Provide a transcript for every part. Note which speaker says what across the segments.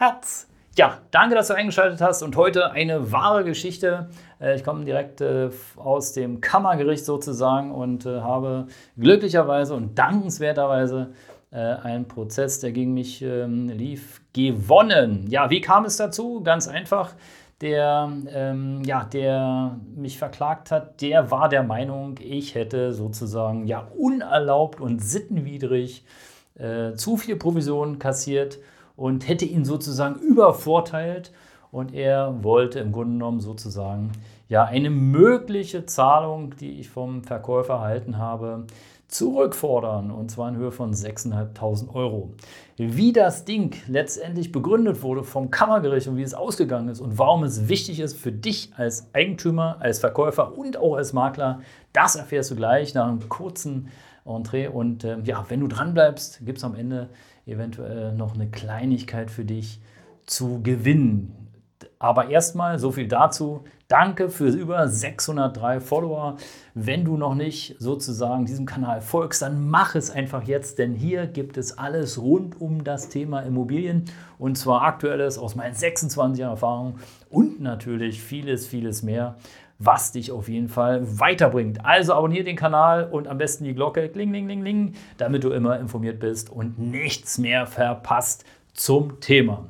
Speaker 1: Herz. Ja, danke, dass du eingeschaltet hast und heute eine wahre Geschichte. Äh, ich komme direkt äh, aus dem Kammergericht sozusagen und äh, habe glücklicherweise und dankenswerterweise einen Prozess, der gegen mich ähm, lief, gewonnen. Ja, wie kam es dazu? Ganz einfach. Der, ähm, ja, der mich verklagt hat, der war der Meinung, ich hätte sozusagen ja unerlaubt und sittenwidrig zu viel Provision kassiert und hätte ihn sozusagen übervorteilt. Und er wollte im Grunde genommen sozusagen ja eine mögliche Zahlung, die ich vom Verkäufer erhalten habe, zurückfordern und zwar in Höhe von 6.500 Euro. Wie das Ding letztendlich begründet wurde vom Kammergericht und wie es ausgegangen ist und warum es wichtig ist für dich als Eigentümer, als Verkäufer und auch als Makler, das erfährst du gleich nach einem kurzen Entree. Und äh, ja, wenn du dran bleibst, gibt es am Ende eventuell noch eine Kleinigkeit für dich zu gewinnen. Aber erstmal so viel dazu. Danke für über 603 Follower. Wenn du noch nicht sozusagen diesem Kanal folgst, dann mach es einfach jetzt, denn hier gibt es alles rund um das Thema Immobilien und zwar aktuelles aus meinen 26 Jahren Erfahrung und natürlich vieles, vieles mehr was dich auf jeden Fall weiterbringt. Also abonniere den Kanal und am besten die Glocke, kling, kling, kling, kling, damit du immer informiert bist und nichts mehr verpasst zum Thema.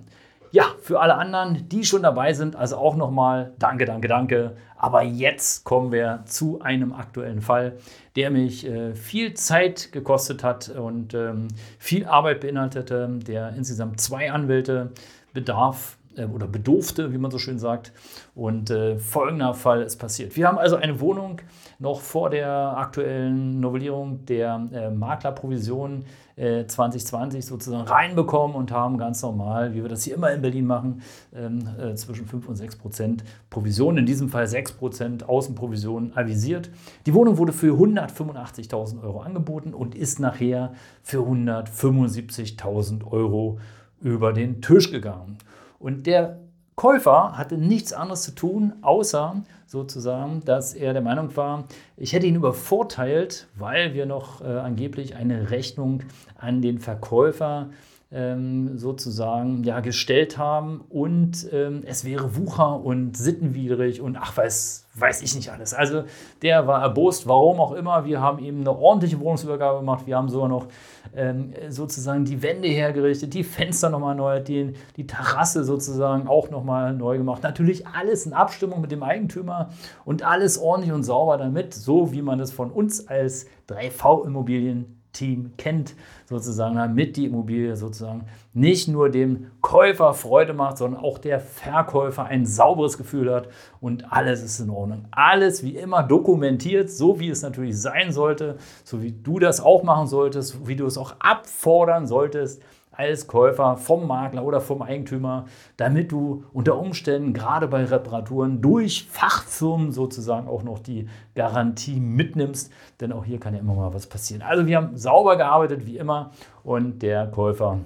Speaker 1: Ja, für alle anderen, die schon dabei sind, also auch nochmal danke, danke, danke. Aber jetzt kommen wir zu einem aktuellen Fall, der mich äh, viel Zeit gekostet hat und ähm, viel Arbeit beinhaltete, der insgesamt zwei Anwälte bedarf oder bedurfte, wie man so schön sagt. Und äh, folgender Fall ist passiert. Wir haben also eine Wohnung noch vor der aktuellen Novellierung der äh, Maklerprovision äh, 2020 sozusagen reinbekommen und haben ganz normal, wie wir das hier immer in Berlin machen, ähm, äh, zwischen 5 und 6 Prozent Provision, in diesem Fall 6 Prozent Außenprovision avisiert. Die Wohnung wurde für 185.000 Euro angeboten und ist nachher für 175.000 Euro über den Tisch gegangen. Und der Käufer hatte nichts anderes zu tun, außer sozusagen, dass er der Meinung war, ich hätte ihn übervorteilt, weil wir noch äh, angeblich eine Rechnung an den Verkäufer ähm, sozusagen ja, gestellt haben und ähm, es wäre Wucher und sittenwidrig und ach, weiß, weiß ich nicht alles. Also der war erbost, warum auch immer. Wir haben ihm eine ordentliche Wohnungsübergabe gemacht. Wir haben sogar noch ähm, sozusagen die Wände hergerichtet, die Fenster nochmal neu, die, die Terrasse sozusagen auch nochmal neu gemacht. Natürlich alles in Abstimmung mit dem Eigentümer und alles ordentlich und sauber damit, so wie man es von uns als 3V-Immobilien Team kennt, sozusagen, damit die Immobilie sozusagen nicht nur dem Käufer Freude macht, sondern auch der Verkäufer ein sauberes Gefühl hat und alles ist in Ordnung. Alles wie immer dokumentiert, so wie es natürlich sein sollte, so wie du das auch machen solltest, wie du es auch abfordern solltest als Käufer vom Makler oder vom Eigentümer, damit du unter Umständen gerade bei Reparaturen durch Fachfirmen sozusagen auch noch die Garantie mitnimmst, denn auch hier kann ja immer mal was passieren. Also wir haben sauber gearbeitet wie immer und der Käufer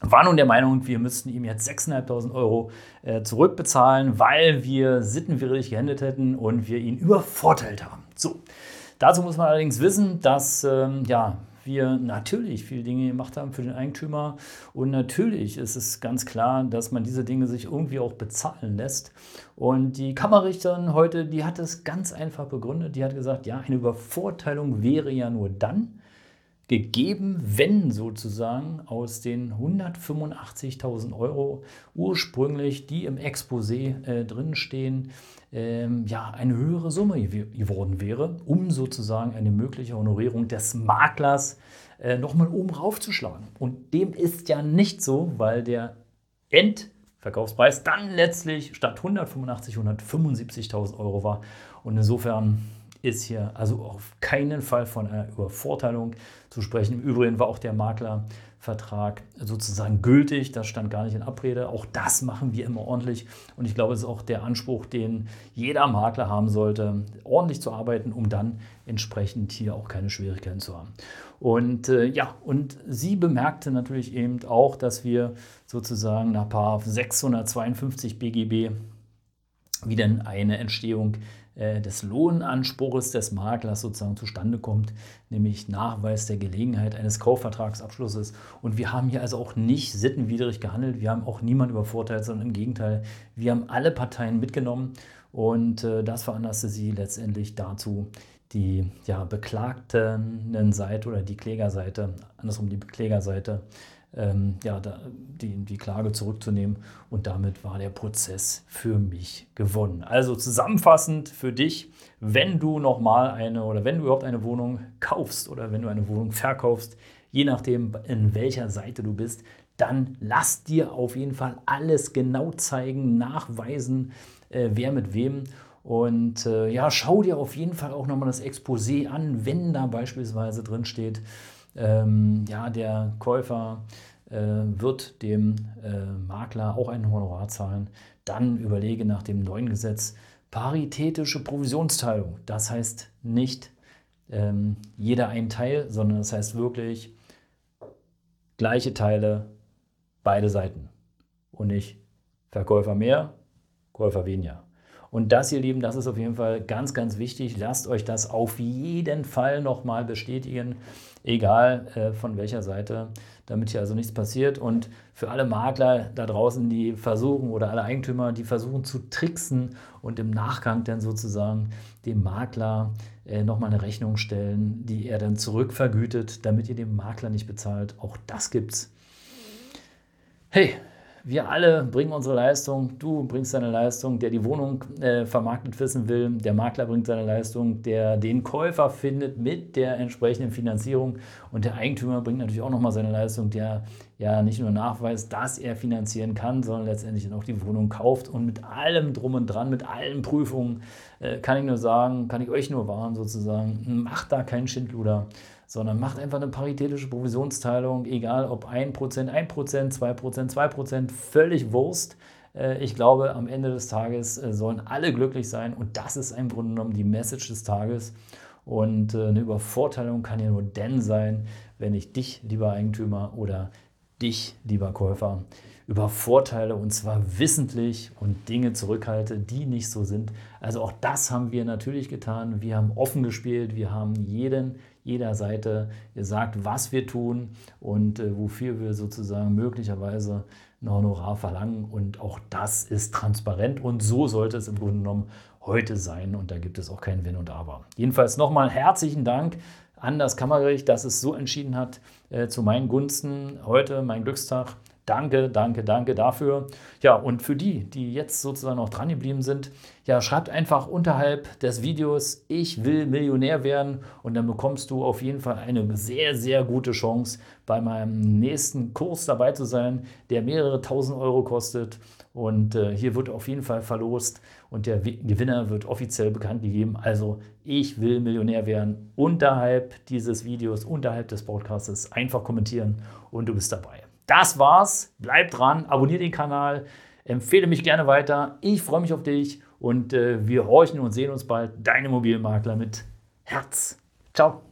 Speaker 1: war nun der Meinung, wir müssten ihm jetzt 6.500 Euro äh, zurückbezahlen, weil wir sittenwidrig gehandelt hätten und wir ihn übervorteilt haben. So, dazu muss man allerdings wissen, dass ähm, ja, wir natürlich viele Dinge gemacht haben für den Eigentümer. Und natürlich ist es ganz klar, dass man diese Dinge sich irgendwie auch bezahlen lässt. Und die Kammerrichterin heute, die hat es ganz einfach begründet. Die hat gesagt, ja, eine Übervorteilung wäre ja nur dann, gegeben, wenn sozusagen aus den 185.000 Euro ursprünglich, die im Exposé äh, drinstehen, ähm, ja, eine höhere Summe geworden wäre, um sozusagen eine mögliche Honorierung des Maklers äh, nochmal oben raufzuschlagen. Und dem ist ja nicht so, weil der Endverkaufspreis dann letztlich statt 185 175.000 Euro war. Und insofern ist hier also auf keinen Fall von einer Übervorteilung zu sprechen. Im Übrigen war auch der Makler Vertrag sozusagen gültig. Das stand gar nicht in Abrede. Auch das machen wir immer ordentlich. Und ich glaube, es ist auch der Anspruch, den jeder Makler haben sollte, ordentlich zu arbeiten, um dann entsprechend hier auch keine Schwierigkeiten zu haben. Und äh, ja, und sie bemerkte natürlich eben auch, dass wir sozusagen nach 652 BGB wie denn eine Entstehung äh, des Lohnanspruchs des Maklers sozusagen zustande kommt, nämlich Nachweis der Gelegenheit eines Kaufvertragsabschlusses. Und wir haben hier also auch nicht sittenwidrig gehandelt, wir haben auch niemanden übervorteilt, sondern im Gegenteil, wir haben alle Parteien mitgenommen und äh, das veranlasste sie letztendlich dazu, die ja, beklagten Seite oder die Klägerseite, andersrum die Klägerseite, ähm, ja, da, die, die Klage zurückzunehmen. Und damit war der Prozess für mich gewonnen. Also zusammenfassend für dich, wenn du nochmal eine oder wenn du überhaupt eine Wohnung kaufst oder wenn du eine Wohnung verkaufst, je nachdem, in welcher Seite du bist, dann lass dir auf jeden Fall alles genau zeigen, nachweisen, äh, wer mit wem. Und äh, ja, schau dir auf jeden Fall auch nochmal das Exposé an, wenn da beispielsweise drin steht, ähm, ja, der Käufer äh, wird dem äh, Makler auch ein Honorar zahlen. Dann überlege nach dem neuen Gesetz paritätische Provisionsteilung. Das heißt nicht ähm, jeder ein Teil, sondern das heißt wirklich gleiche Teile, beide Seiten. Und nicht Verkäufer mehr, Käufer weniger. Und das, ihr Lieben, das ist auf jeden Fall ganz, ganz wichtig. Lasst euch das auf jeden Fall nochmal bestätigen, egal äh, von welcher Seite, damit hier also nichts passiert. Und für alle Makler da draußen, die versuchen, oder alle Eigentümer, die versuchen zu tricksen und im Nachgang dann sozusagen dem Makler äh, nochmal eine Rechnung stellen, die er dann zurückvergütet, damit ihr dem Makler nicht bezahlt, auch das gibt's. Hey, wir alle bringen unsere Leistung, du bringst deine Leistung, der die Wohnung äh, vermarktet wissen will, der Makler bringt seine Leistung, der den Käufer findet mit der entsprechenden Finanzierung und der Eigentümer bringt natürlich auch nochmal seine Leistung, der ja nicht nur nachweist, dass er finanzieren kann, sondern letztendlich auch die Wohnung kauft und mit allem drum und dran, mit allen Prüfungen, äh, kann ich nur sagen, kann ich euch nur warnen sozusagen, macht da keinen Schindluder sondern macht einfach eine paritätische Provisionsteilung, egal ob 1%, 1%, 2%, 2%, völlig Wurst. Äh, ich glaube, am Ende des Tages äh, sollen alle glücklich sein und das ist im Grunde genommen die Message des Tages. Und äh, eine Übervorteilung kann ja nur dann sein, wenn ich dich, lieber Eigentümer, oder dich, lieber Käufer, übervorteile und zwar wissentlich und Dinge zurückhalte, die nicht so sind. Also auch das haben wir natürlich getan. Wir haben offen gespielt, wir haben jeden jeder Seite gesagt, was wir tun und äh, wofür wir sozusagen möglicherweise ein Honorar verlangen. Und auch das ist transparent und so sollte es im Grunde genommen heute sein und da gibt es auch kein Wenn und Aber. Jedenfalls nochmal herzlichen Dank an das Kammergericht, dass es so entschieden hat äh, zu meinen Gunsten. Heute mein Glückstag. Danke, danke, danke dafür. Ja, und für die, die jetzt sozusagen noch dran geblieben sind, ja, schreibt einfach unterhalb des Videos, ich will Millionär werden und dann bekommst du auf jeden Fall eine sehr, sehr gute Chance, bei meinem nächsten Kurs dabei zu sein, der mehrere tausend Euro kostet. Und äh, hier wird auf jeden Fall verlost und der Gewinner wird offiziell bekannt gegeben. Also, ich will Millionär werden. Unterhalb dieses Videos, unterhalb des Podcasts einfach kommentieren und du bist dabei. Das war's. Bleib dran, abonniere den Kanal, empfehle mich gerne weiter. Ich freue mich auf dich und äh, wir horchen und sehen uns bald. Dein Immobilienmakler mit Herz. Ciao.